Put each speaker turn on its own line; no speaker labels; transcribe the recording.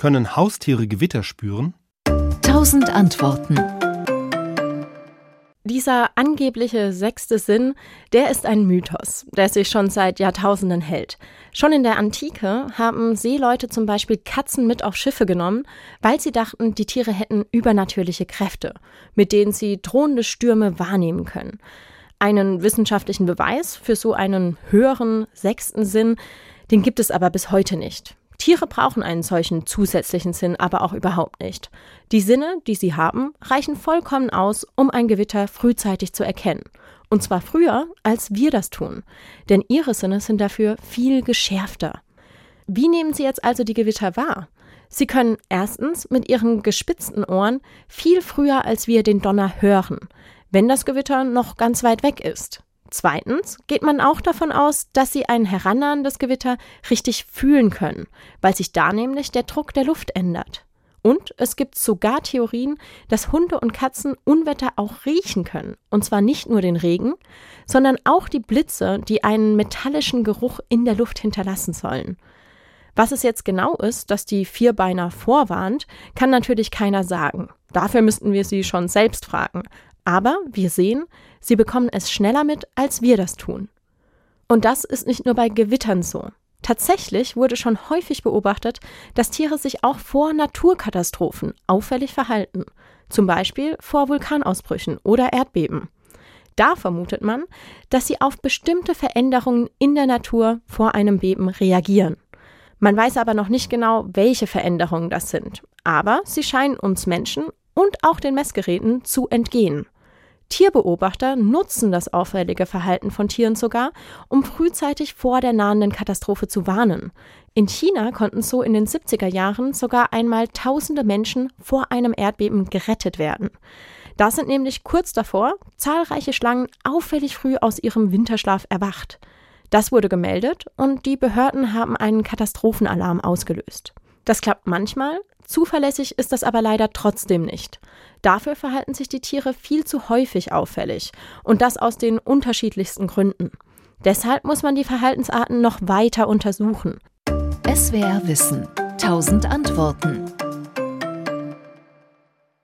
Können Haustiere Gewitter spüren?
Tausend Antworten.
Dieser angebliche sechste Sinn, der ist ein Mythos, der sich schon seit Jahrtausenden hält. Schon in der Antike haben Seeleute zum Beispiel Katzen mit auf Schiffe genommen, weil sie dachten, die Tiere hätten übernatürliche Kräfte, mit denen sie drohende Stürme wahrnehmen können. Einen wissenschaftlichen Beweis für so einen höheren sechsten Sinn, den gibt es aber bis heute nicht. Tiere brauchen einen solchen zusätzlichen Sinn aber auch überhaupt nicht. Die Sinne, die sie haben, reichen vollkommen aus, um ein Gewitter frühzeitig zu erkennen. Und zwar früher, als wir das tun. Denn ihre Sinne sind dafür viel geschärfter. Wie nehmen sie jetzt also die Gewitter wahr? Sie können erstens mit ihren gespitzten Ohren viel früher als wir den Donner hören, wenn das Gewitter noch ganz weit weg ist. Zweitens geht man auch davon aus, dass sie ein herannahendes Gewitter richtig fühlen können, weil sich da nämlich der Druck der Luft ändert. Und es gibt sogar Theorien, dass Hunde und Katzen Unwetter auch riechen können. Und zwar nicht nur den Regen, sondern auch die Blitze, die einen metallischen Geruch in der Luft hinterlassen sollen. Was es jetzt genau ist, dass die Vierbeiner vorwarnt, kann natürlich keiner sagen. Dafür müssten wir sie schon selbst fragen. Aber wir sehen, sie bekommen es schneller mit, als wir das tun. Und das ist nicht nur bei Gewittern so. Tatsächlich wurde schon häufig beobachtet, dass Tiere sich auch vor Naturkatastrophen auffällig verhalten, zum Beispiel vor Vulkanausbrüchen oder Erdbeben. Da vermutet man, dass sie auf bestimmte Veränderungen in der Natur vor einem Beben reagieren. Man weiß aber noch nicht genau, welche Veränderungen das sind, aber sie scheinen uns Menschen und auch den Messgeräten zu entgehen. Tierbeobachter nutzen das auffällige Verhalten von Tieren sogar, um frühzeitig vor der nahenden Katastrophe zu warnen. In China konnten so in den 70er Jahren sogar einmal tausende Menschen vor einem Erdbeben gerettet werden. Da sind nämlich kurz davor zahlreiche Schlangen auffällig früh aus ihrem Winterschlaf erwacht. Das wurde gemeldet und die Behörden haben einen Katastrophenalarm ausgelöst. Das klappt manchmal, zuverlässig ist das aber leider trotzdem nicht. Dafür verhalten sich die Tiere viel zu häufig auffällig und das aus den unterschiedlichsten Gründen. Deshalb muss man die Verhaltensarten noch weiter untersuchen.
SWR Wissen. Tausend Antworten.